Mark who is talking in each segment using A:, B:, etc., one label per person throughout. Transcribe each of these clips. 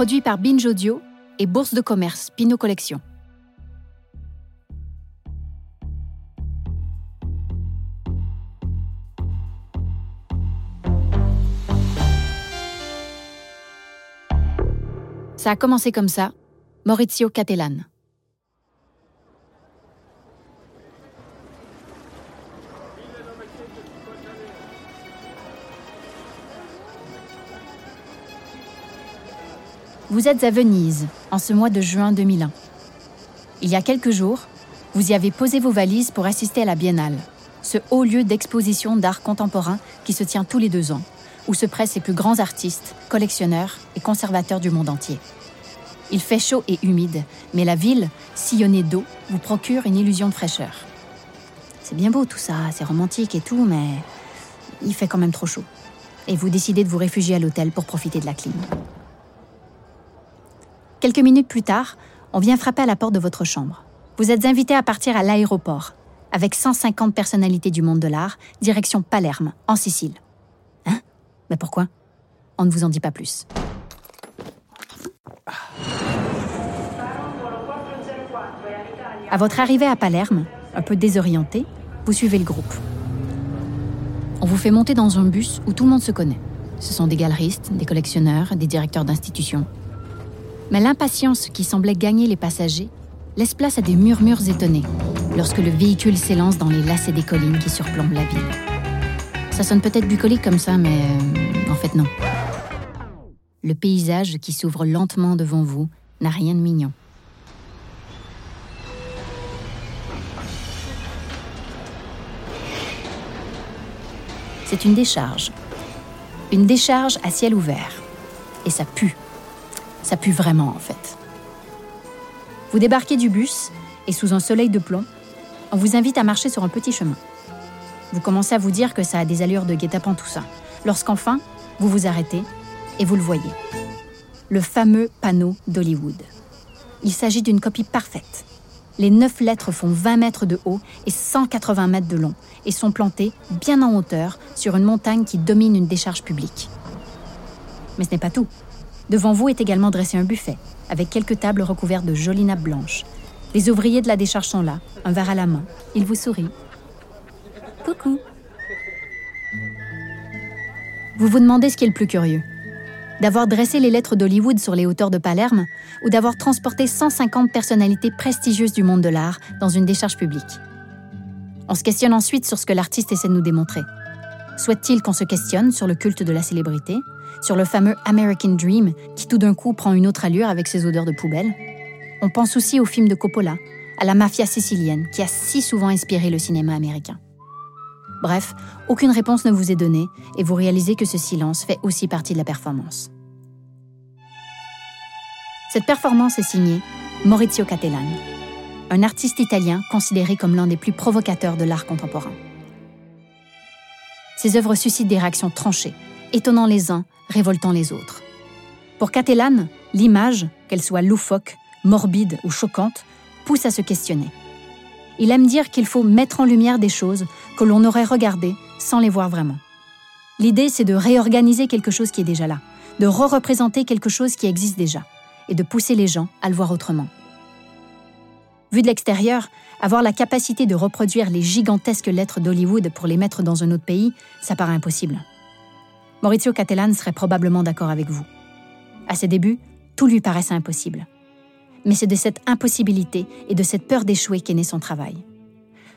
A: produit par Binge Audio et Bourse de commerce Pinot Collection. Ça a commencé comme ça, Maurizio Cattelan. Vous êtes à Venise, en ce mois de juin 2001. Il y a quelques jours, vous y avez posé vos valises pour assister à la Biennale, ce haut lieu d'exposition d'art contemporain qui se tient tous les deux ans où se pressent les plus grands artistes, collectionneurs et conservateurs du monde entier. Il fait chaud et humide, mais la ville, sillonnée d'eau, vous procure une illusion de fraîcheur. C'est bien beau tout ça, c'est romantique et tout, mais il fait quand même trop chaud. Et vous décidez de vous réfugier à l'hôtel pour profiter de la clim. Quelques minutes plus tard, on vient frapper à la porte de votre chambre. Vous êtes invité à partir à l'aéroport, avec 150 personnalités du monde de l'art, direction Palerme, en Sicile. Mais pourquoi? On ne vous en dit pas plus. À votre arrivée à Palerme, un peu désorienté, vous suivez le groupe. On vous fait monter dans un bus où tout le monde se connaît. Ce sont des galeristes, des collectionneurs, des directeurs d'institutions. Mais l'impatience qui semblait gagner les passagers laisse place à des murmures étonnés lorsque le véhicule s'élance dans les lacets des collines qui surplombent la ville. Ça sonne peut-être bucolique comme ça, mais euh, en fait non. Le paysage qui s'ouvre lentement devant vous n'a rien de mignon. C'est une décharge. Une décharge à ciel ouvert. Et ça pue. Ça pue vraiment en fait. Vous débarquez du bus et sous un soleil de plomb, on vous invite à marcher sur un petit chemin. Vous commencez à vous dire que ça a des allures de guet-apens tout ça. Lorsqu'enfin, vous vous arrêtez et vous le voyez. Le fameux panneau d'Hollywood. Il s'agit d'une copie parfaite. Les neuf lettres font 20 mètres de haut et 180 mètres de long et sont plantées bien en hauteur sur une montagne qui domine une décharge publique. Mais ce n'est pas tout. Devant vous est également dressé un buffet, avec quelques tables recouvertes de jolies nappes blanches. Les ouvriers de la décharge sont là, un verre à la main. Ils vous sourient Coucou. Vous vous demandez ce qui est le plus curieux D'avoir dressé les lettres d'Hollywood sur les hauteurs de Palerme ou d'avoir transporté 150 personnalités prestigieuses du monde de l'art dans une décharge publique On se questionne ensuite sur ce que l'artiste essaie de nous démontrer. Souhaite-t-il qu'on se questionne sur le culte de la célébrité, sur le fameux American Dream qui tout d'un coup prend une autre allure avec ses odeurs de poubelle On pense aussi au film de Coppola, à la mafia sicilienne qui a si souvent inspiré le cinéma américain. Bref, aucune réponse ne vous est donnée et vous réalisez que ce silence fait aussi partie de la performance. Cette performance est signée Maurizio Cattelan, un artiste italien considéré comme l'un des plus provocateurs de l'art contemporain. Ses œuvres suscitent des réactions tranchées, étonnant les uns, révoltant les autres. Pour Cattelan, l'image, qu'elle soit loufoque, morbide ou choquante, pousse à se questionner. Il aime dire qu'il faut mettre en lumière des choses que l'on aurait regardées sans les voir vraiment. L'idée, c'est de réorganiser quelque chose qui est déjà là, de re-représenter quelque chose qui existe déjà, et de pousser les gens à le voir autrement. Vu de l'extérieur, avoir la capacité de reproduire les gigantesques lettres d'Hollywood pour les mettre dans un autre pays, ça paraît impossible. Maurizio Cattelan serait probablement d'accord avec vous. À ses débuts, tout lui paraissait impossible mais c'est de cette impossibilité et de cette peur d'échouer qu'est né son travail.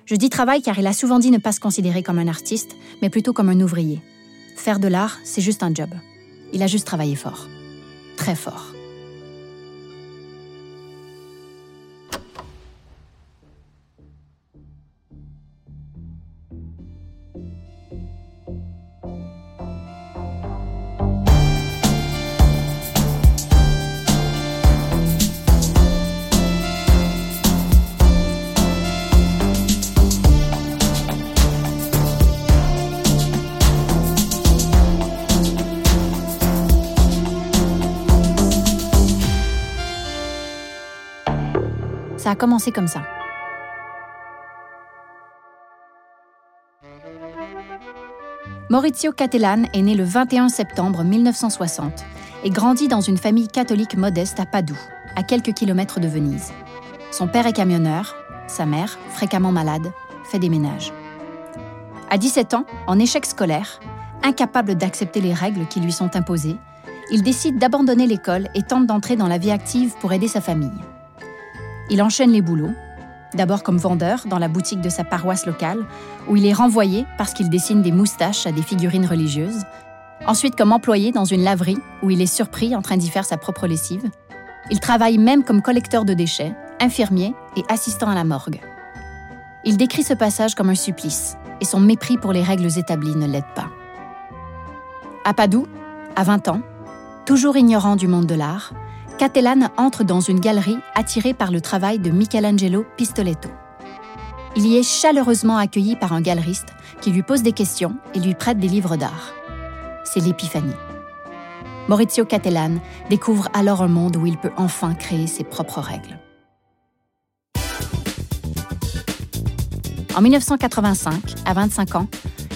A: Je dis travail car il a souvent dit ne pas se considérer comme un artiste, mais plutôt comme un ouvrier. Faire de l'art, c'est juste un job. Il a juste travaillé fort. Très fort. Ça a commencé comme ça. Maurizio Cattelan est né le 21 septembre 1960 et grandit dans une famille catholique modeste à Padoue, à quelques kilomètres de Venise. Son père est camionneur, sa mère, fréquemment malade, fait des ménages. À 17 ans, en échec scolaire, incapable d'accepter les règles qui lui sont imposées, il décide d'abandonner l'école et tente d'entrer dans la vie active pour aider sa famille. Il enchaîne les boulots, d'abord comme vendeur dans la boutique de sa paroisse locale, où il est renvoyé parce qu'il dessine des moustaches à des figurines religieuses, ensuite comme employé dans une laverie, où il est surpris en train d'y faire sa propre lessive. Il travaille même comme collecteur de déchets, infirmier et assistant à la morgue. Il décrit ce passage comme un supplice, et son mépris pour les règles établies ne l'aide pas. À Padoue, à 20 ans, toujours ignorant du monde de l'art, Catalan entre dans une galerie attiré par le travail de Michelangelo Pistoletto. Il y est chaleureusement accueilli par un galeriste qui lui pose des questions et lui prête des livres d'art. C'est l'épiphanie. Maurizio Cattelan découvre alors un monde où il peut enfin créer ses propres règles. En 1985, à 25 ans,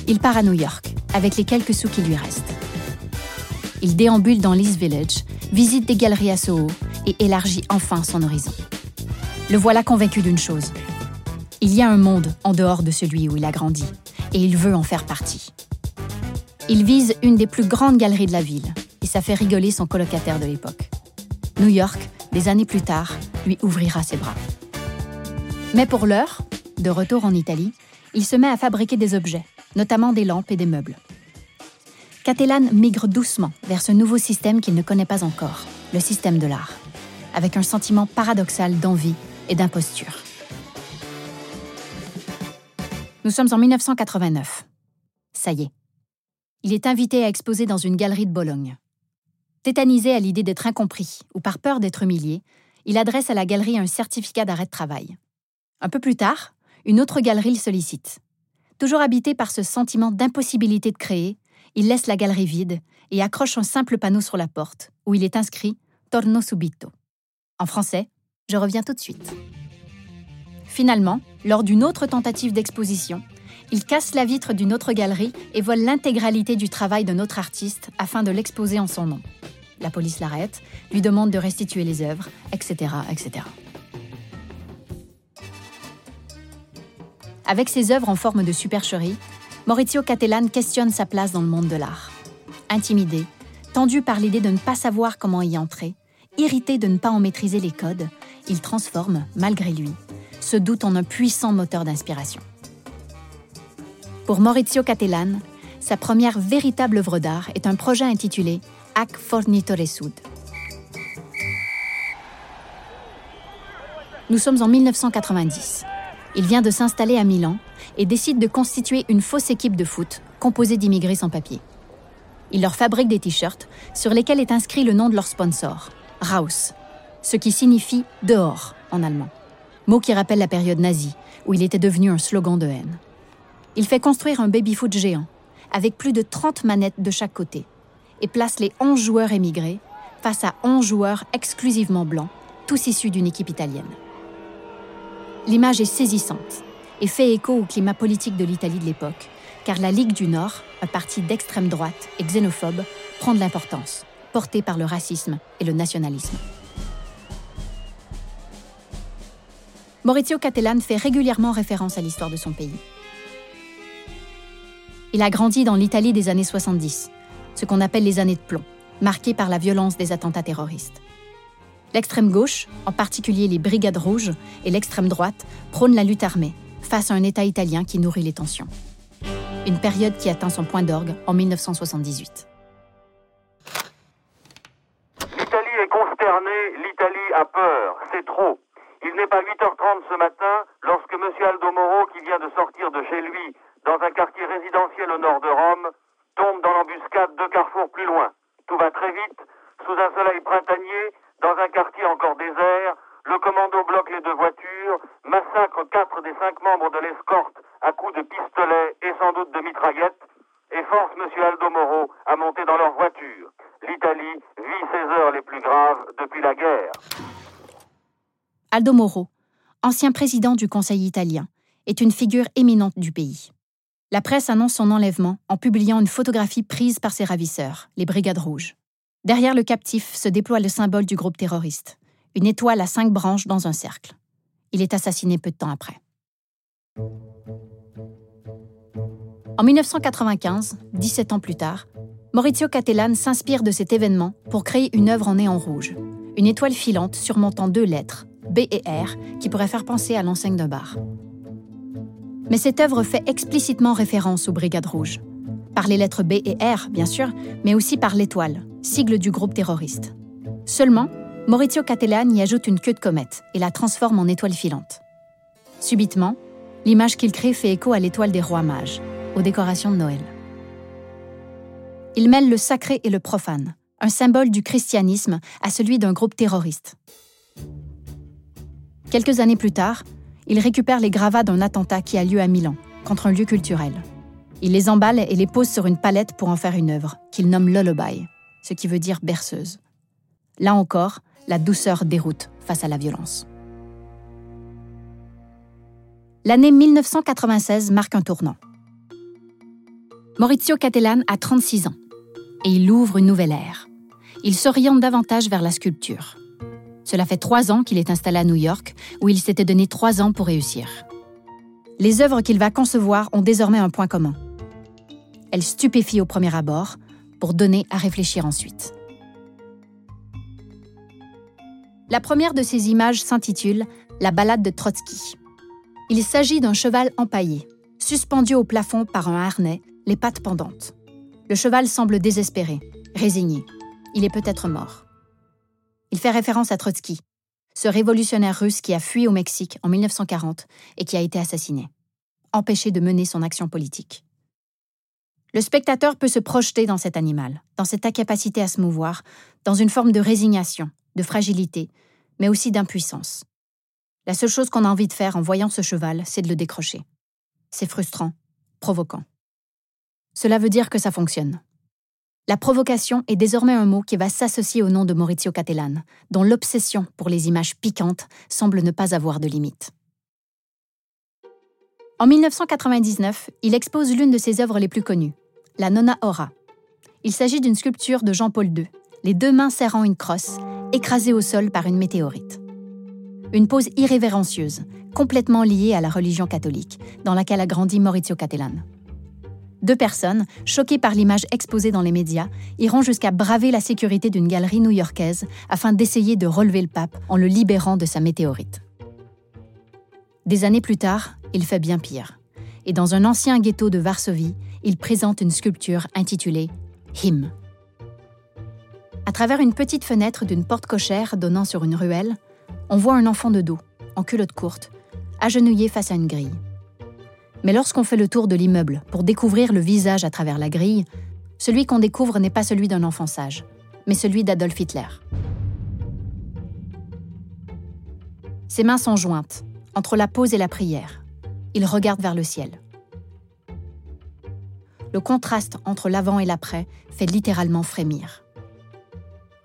A: il part à New York avec les quelques sous qui lui restent. Il déambule dans l'East Village visite des galeries à Soho et élargit enfin son horizon. Le voilà convaincu d'une chose. Il y a un monde en dehors de celui où il a grandi, et il veut en faire partie. Il vise une des plus grandes galeries de la ville, et ça fait rigoler son colocataire de l'époque. New York, des années plus tard, lui ouvrira ses bras. Mais pour l'heure, de retour en Italie, il se met à fabriquer des objets, notamment des lampes et des meubles. Catalan migre doucement vers ce nouveau système qu'il ne connaît pas encore, le système de l'art, avec un sentiment paradoxal d'envie et d'imposture. Nous sommes en 1989. Ça y est. Il est invité à exposer dans une galerie de Bologne. Tétanisé à l'idée d'être incompris ou par peur d'être humilié, il adresse à la galerie un certificat d'arrêt de travail. Un peu plus tard, une autre galerie le sollicite. Toujours habité par ce sentiment d'impossibilité de créer, il laisse la galerie vide et accroche un simple panneau sur la porte où il est inscrit Torno subito. En français, je reviens tout de suite. Finalement, lors d'une autre tentative d'exposition, il casse la vitre d'une autre galerie et vole l'intégralité du travail d'un autre artiste afin de l'exposer en son nom. La police l'arrête, lui demande de restituer les œuvres, etc., etc. Avec ses œuvres en forme de supercherie, Maurizio Cattelan questionne sa place dans le monde de l'art. Intimidé, tendu par l'idée de ne pas savoir comment y entrer, irrité de ne pas en maîtriser les codes, il transforme, malgré lui, ce doute en un puissant moteur d'inspiration. Pour Maurizio Cattelan, sa première véritable œuvre d'art est un projet intitulé Ac Fornitore Sud. Nous sommes en 1990. Il vient de s'installer à Milan et décide de constituer une fausse équipe de foot composée d'immigrés sans papier. Il leur fabrique des t-shirts sur lesquels est inscrit le nom de leur sponsor, Raus, ce qui signifie dehors en allemand, mot qui rappelle la période nazie où il était devenu un slogan de haine. Il fait construire un baby-foot géant avec plus de 30 manettes de chaque côté et place les 11 joueurs émigrés face à 11 joueurs exclusivement blancs, tous issus d'une équipe italienne. L'image est saisissante et fait écho au climat politique de l'Italie de l'époque, car la Ligue du Nord, un parti d'extrême droite et xénophobe, prend de l'importance, porté par le racisme et le nationalisme. Maurizio Cattelan fait régulièrement référence à l'histoire de son pays. Il a grandi dans l'Italie des années 70, ce qu'on appelle les années de plomb, marquées par la violence des attentats terroristes. L'extrême gauche, en particulier les Brigades rouges, et l'extrême droite prônent la lutte armée, face à un État italien qui nourrit les tensions. Une période qui atteint son point d'orgue en 1978.
B: L'Italie est consternée, l'Italie a peur, c'est trop. Il n'est pas 8h30 ce matin lorsque M. Aldo Moro, qui vient de sortir de chez lui dans un quartier résidentiel au nord de Rome, tombe dans l'embuscade deux carrefours plus loin. Tout va très vite, sous un soleil printanier, dans un quartier encore désert, le commando bloque les deux voitures, massacre quatre des cinq membres de l'escorte à coups de pistolet et sans doute de mitraillettes, et force M. Aldo Moro à monter dans leur voiture. L'Italie vit ses heures les plus graves depuis la guerre.
A: Aldo Moro, ancien président du Conseil italien, est une figure éminente du pays. La presse annonce son enlèvement en publiant une photographie prise par ses ravisseurs, les Brigades Rouges. Derrière le captif se déploie le symbole du groupe terroriste, une étoile à cinq branches dans un cercle. Il est assassiné peu de temps après. En 1995, 17 ans plus tard, Maurizio Cattelan s'inspire de cet événement pour créer une œuvre en néon rouge, une étoile filante surmontant deux lettres, B et R, qui pourrait faire penser à l'enseigne d'un bar. Mais cette œuvre fait explicitement référence aux Brigades Rouges, par les lettres B et R, bien sûr, mais aussi par l'étoile, sigle du groupe terroriste. Seulement, Maurizio Cattelan y ajoute une queue de comète et la transforme en étoile filante. Subitement, l'image qu'il crée fait écho à l'étoile des rois mages, aux décorations de Noël. Il mêle le sacré et le profane, un symbole du christianisme à celui d'un groupe terroriste. Quelques années plus tard, il récupère les gravats d'un attentat qui a lieu à Milan, contre un lieu culturel. Il les emballe et les pose sur une palette pour en faire une œuvre, qu'il nomme Lullaby, ce qui veut dire berceuse. Là encore, la douceur déroute face à la violence. L'année 1996 marque un tournant. Maurizio Cattelan a 36 ans et il ouvre une nouvelle ère. Il s'oriente davantage vers la sculpture. Cela fait trois ans qu'il est installé à New York, où il s'était donné trois ans pour réussir. Les œuvres qu'il va concevoir ont désormais un point commun. Elles stupéfient au premier abord, pour donner à réfléchir ensuite. La première de ces images s'intitule La balade de Trotsky. Il s'agit d'un cheval empaillé, suspendu au plafond par un harnais, les pattes pendantes. Le cheval semble désespéré, résigné. Il est peut-être mort. Il fait référence à Trotsky, ce révolutionnaire russe qui a fui au Mexique en 1940 et qui a été assassiné, empêché de mener son action politique. Le spectateur peut se projeter dans cet animal, dans cette incapacité à se mouvoir, dans une forme de résignation, de fragilité, mais aussi d'impuissance. La seule chose qu'on a envie de faire en voyant ce cheval, c'est de le décrocher. C'est frustrant, provoquant. Cela veut dire que ça fonctionne. La provocation est désormais un mot qui va s'associer au nom de Maurizio Cattelan, dont l'obsession pour les images piquantes semble ne pas avoir de limite. En 1999, il expose l'une de ses œuvres les plus connues, la Nonna Ora. Il s'agit d'une sculpture de Jean-Paul II, les deux mains serrant une crosse, écrasée au sol par une météorite. Une pose irrévérencieuse, complètement liée à la religion catholique, dans laquelle a grandi Maurizio Cattelan. Deux personnes, choquées par l'image exposée dans les médias, iront jusqu'à braver la sécurité d'une galerie new-yorkaise afin d'essayer de relever le pape en le libérant de sa météorite. Des années plus tard, il fait bien pire. Et dans un ancien ghetto de Varsovie, il présente une sculpture intitulée Him. À travers une petite fenêtre d'une porte cochère donnant sur une ruelle, on voit un enfant de dos, en culotte courte, agenouillé face à une grille. Mais lorsqu'on fait le tour de l'immeuble pour découvrir le visage à travers la grille, celui qu'on découvre n'est pas celui d'un enfant sage, mais celui d'Adolf Hitler. Ses mains sont jointes, entre la pause et la prière. Il regarde vers le ciel. Le contraste entre l'avant et l'après fait littéralement frémir.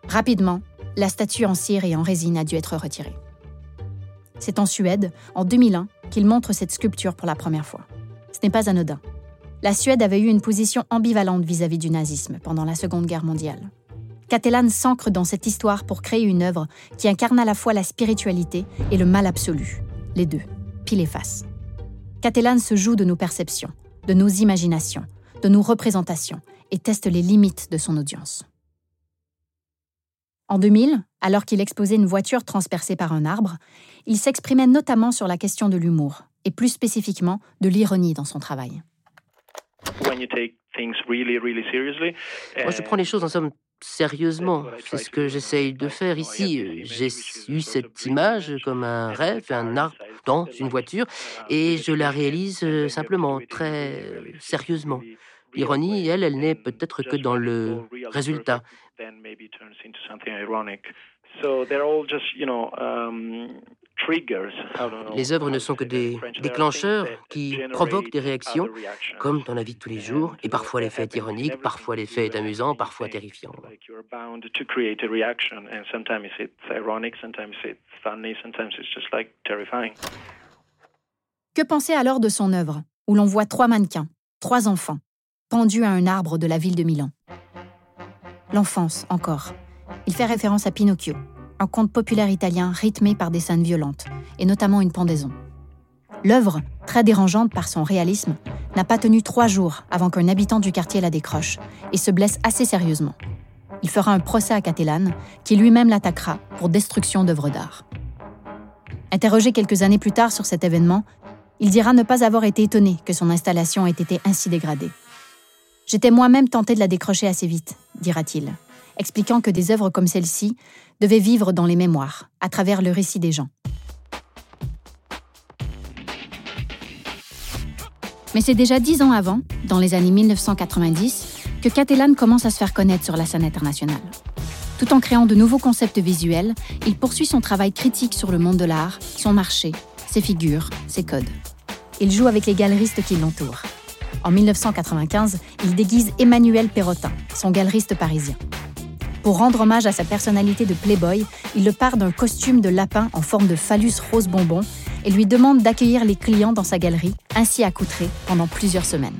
A: Rapidement, la statue en cire et en résine a dû être retirée. C'est en Suède, en 2001, qu'il montre cette sculpture pour la première fois. Ce n'est pas anodin. La Suède avait eu une position ambivalente vis-à-vis du nazisme pendant la Seconde Guerre mondiale. Catalan s'ancre dans cette histoire pour créer une œuvre qui incarne à la fois la spiritualité et le mal absolu, les deux, pile et face. Catalan se joue de nos perceptions, de nos imaginations, de nos représentations et teste les limites de son audience. En 2000, alors qu'il exposait une voiture transpercée par un arbre, il s'exprimait notamment sur la question de l'humour, et plus spécifiquement de l'ironie dans son travail.
C: Moi, je prends les choses en somme sérieusement. C'est ce que j'essaye de faire ici. J'ai eu cette image comme un rêve, un arbre dans une voiture, et je la réalise euh, simplement, très sérieusement. L'ironie, elle, elle n'est peut-être que dans le résultat. Les œuvres ne sont que des déclencheurs qui provoquent des réactions, comme dans la vie de tous les jours, et parfois l'effet est ironique, parfois l'effet est amusant, parfois terrifiant.
A: Que penser alors de son œuvre, où l'on voit trois mannequins, trois enfants, pendu à un arbre de la ville de Milan? l'enfance encore. Il fait référence à Pinocchio, un conte populaire italien rythmé par des scènes violentes, et notamment une pendaison. L'œuvre, très dérangeante par son réalisme, n'a pas tenu trois jours avant qu'un habitant du quartier la décroche et se blesse assez sérieusement. Il fera un procès à Catalane, qui lui-même l'attaquera pour destruction d'œuvres d'art. Interrogé quelques années plus tard sur cet événement, il dira ne pas avoir été étonné que son installation ait été ainsi dégradée. J'étais moi-même tenté de la décrocher assez vite, dira-t-il, expliquant que des œuvres comme celle-ci devaient vivre dans les mémoires, à travers le récit des gens. Mais c'est déjà dix ans avant, dans les années 1990, que Catalan commence à se faire connaître sur la scène internationale. Tout en créant de nouveaux concepts visuels, il poursuit son travail critique sur le monde de l'art, son marché, ses figures, ses codes. Il joue avec les galeristes qui l'entourent. En 1995, il déguise Emmanuel Perrotin, son galeriste parisien. Pour rendre hommage à sa personnalité de playboy, il le part d'un costume de lapin en forme de phallus rose bonbon et lui demande d'accueillir les clients dans sa galerie, ainsi accoutré, pendant plusieurs semaines.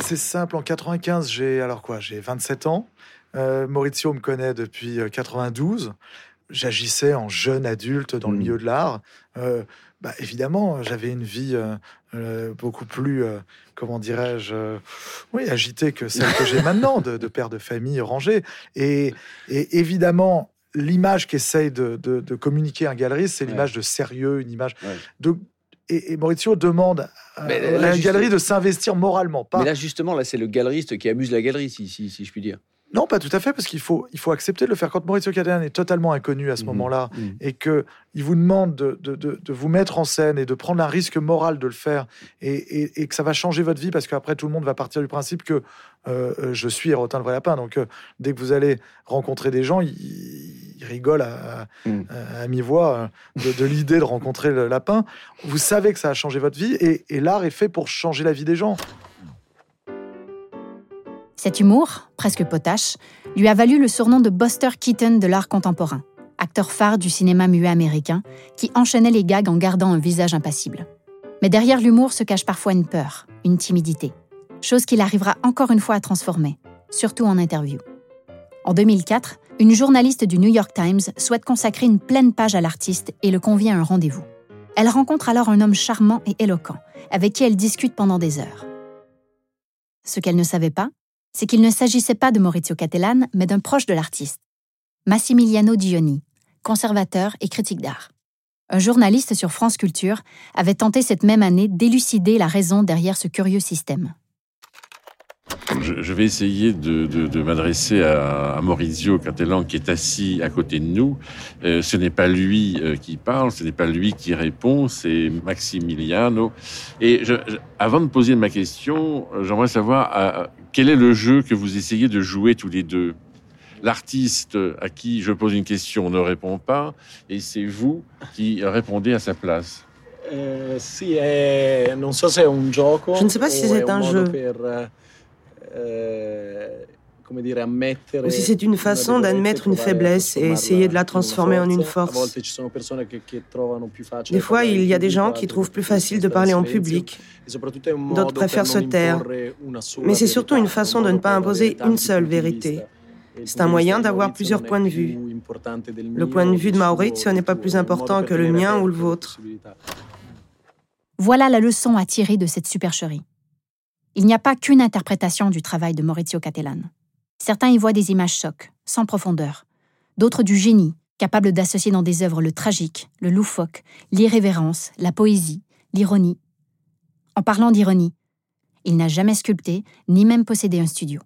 D: C'est simple, en 95, j'ai alors quoi J'ai 27 ans. Euh, Maurizio me connaît depuis 92. Euh, J'agissais en jeune adulte dans le mmh. milieu de l'art. Euh, bah, évidemment, j'avais une vie beaucoup plus, comment dirais-je, oui, agitée que celle que j'ai maintenant, de, père de famille rangé. Et, et évidemment, l'image qu'essaye de, de, communiquer un galeriste, c'est l'image de sérieux, une image de et, Maurizio demande à, la galerie de s'investir moralement.
E: Pas... Mais là, justement, là, c'est le galeriste qui amuse la galerie, si, si, si je puis dire.
D: Non, pas tout à fait, parce qu'il faut, il faut accepter de le faire. Quand Maurizio Cattelan est totalement inconnu à ce mhm. moment-là mhm. et que il vous demande de, de, de, vous mettre en scène et de prendre un risque moral de le faire et, et, que ça va changer votre vie parce qu'après tout le monde va partir du principe que euh, euh, je suis Hérotin le vrai lapin. Donc euh, dès que vous allez rencontrer des gens, ils, rigolent à, à, mi-voix de, l'idée de rencontrer le lapin. Vous savez que ça a changé votre vie et, et l'art est fait pour changer la vie des gens.
A: Cet humour, presque potache, lui a valu le surnom de Buster Keaton de l'art contemporain, acteur phare du cinéma muet américain qui enchaînait les gags en gardant un visage impassible. Mais derrière l'humour se cache parfois une peur, une timidité, chose qu'il arrivera encore une fois à transformer, surtout en interview. En 2004, une journaliste du New York Times souhaite consacrer une pleine page à l'artiste et le convie à un rendez-vous. Elle rencontre alors un homme charmant et éloquent, avec qui elle discute pendant des heures. Ce qu'elle ne savait pas, c'est qu'il ne s'agissait pas de Maurizio Cattelan, mais d'un proche de l'artiste, Massimiliano Dioni, conservateur et critique d'art. Un journaliste sur France Culture avait tenté cette même année d'élucider la raison derrière ce curieux système.
F: Je, vais essayer de, m'adresser à, Maurizio Cattelan qui est assis à côté de nous. Euh, ce n'est pas lui euh, qui parle, ce n'est pas lui qui répond, c'est Maximiliano. Et avant de poser ma question, j'aimerais savoir euh, quel est le jeu que vous essayez de jouer tous les deux? L'artiste à qui je pose une question ne répond pas, et c'est vous qui répondez à sa place.
G: je ne sais pas si c'est un jeu
H: euh, ou si c'est une façon d'admettre une faiblesse et essayer de la transformer en une force. Des fois, il y a des gens qui trouvent plus facile de parler en public, d'autres préfèrent se taire, mais c'est surtout une façon de ne pas imposer une seule vérité. C'est un moyen d'avoir plusieurs points de vue. Le point de vue de Maurizio n'est pas plus important que le mien ou le vôtre.
A: Voilà la leçon à tirer de cette supercherie. Il n'y a pas qu'une interprétation du travail de Maurizio Cattelan. Certains y voient des images chocs, sans profondeur, d'autres du génie, capable d'associer dans des œuvres le tragique, le loufoque, l'irrévérence, la poésie, l'ironie. En parlant d'ironie, il n'a jamais sculpté, ni même possédé un studio.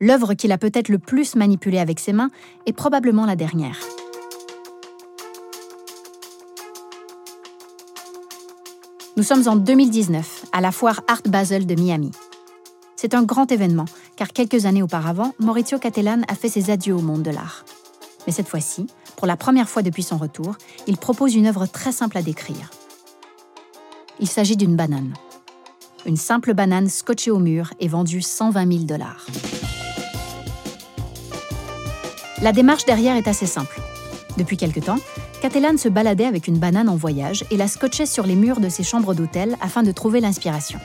A: L'œuvre qu'il a peut-être le plus manipulée avec ses mains est probablement la dernière. Nous sommes en 2019, à la foire Art Basel de Miami. C'est un grand événement, car quelques années auparavant, Maurizio Cattelan a fait ses adieux au monde de l'art. Mais cette fois-ci, pour la première fois depuis son retour, il propose une œuvre très simple à décrire. Il s'agit d'une banane. Une simple banane scotchée au mur et vendue 120 000 dollars. La démarche derrière est assez simple. Depuis quelque temps, Catalan se baladait avec une banane en voyage et la scotchait sur les murs de ses chambres d'hôtel afin de trouver l'inspiration.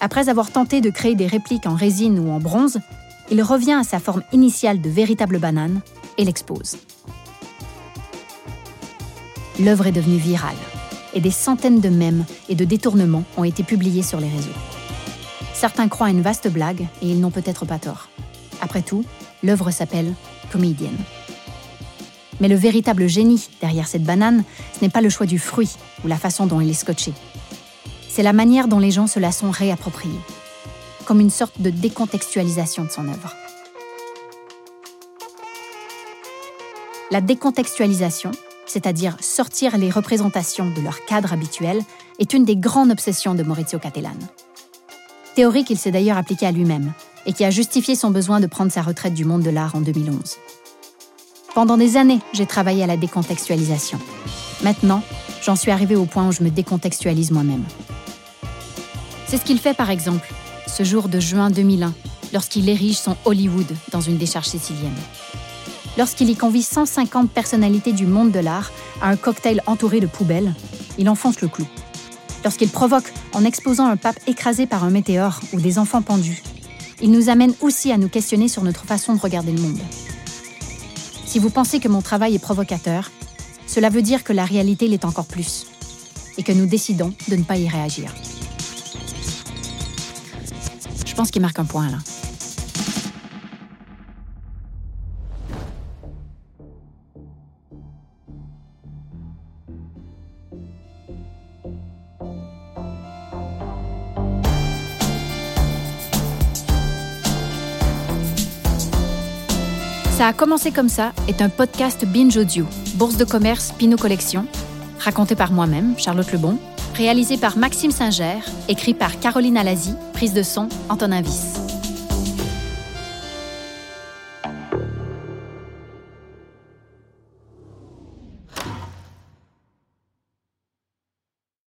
A: Après avoir tenté de créer des répliques en résine ou en bronze, il revient à sa forme initiale de véritable banane et l'expose. L'œuvre est devenue virale et des centaines de mèmes et de détournements ont été publiés sur les réseaux. Certains croient à une vaste blague et ils n'ont peut-être pas tort. Après tout, l'œuvre s'appelle Comedian. Mais le véritable génie derrière cette banane, ce n'est pas le choix du fruit ou la façon dont il est scotché. C'est la manière dont les gens se la sont réappropriés, comme une sorte de décontextualisation de son œuvre. La décontextualisation, c'est-à-dire sortir les représentations de leur cadre habituel, est une des grandes obsessions de Maurizio Cattelan. Théorie qu'il s'est d'ailleurs appliquée à lui-même et qui a justifié son besoin de prendre sa retraite du monde de l'art en 2011. Pendant des années, j'ai travaillé à la décontextualisation. Maintenant, j'en suis arrivé au point où je me décontextualise moi-même. C'est ce qu'il fait par exemple, ce jour de juin 2001, lorsqu'il érige son Hollywood dans une décharge sicilienne. Lorsqu'il y convie 150 personnalités du monde de l'art à un cocktail entouré de poubelles, il enfonce le clou. Lorsqu'il provoque en exposant un pape écrasé par un météore ou des enfants pendus, il nous amène aussi à nous questionner sur notre façon de regarder le monde. Si vous pensez que mon travail est provocateur, cela veut dire que la réalité l'est encore plus et que nous décidons de ne pas y réagir. Je pense qu'il marque un point là. Ça a commencé comme ça est un podcast Binge Audio, Bourse de commerce Pinot Collection, raconté par moi-même, Charlotte Lebon, réalisé par Maxime Singer, écrit par Caroline Alazi, prise de son Antonin Viss.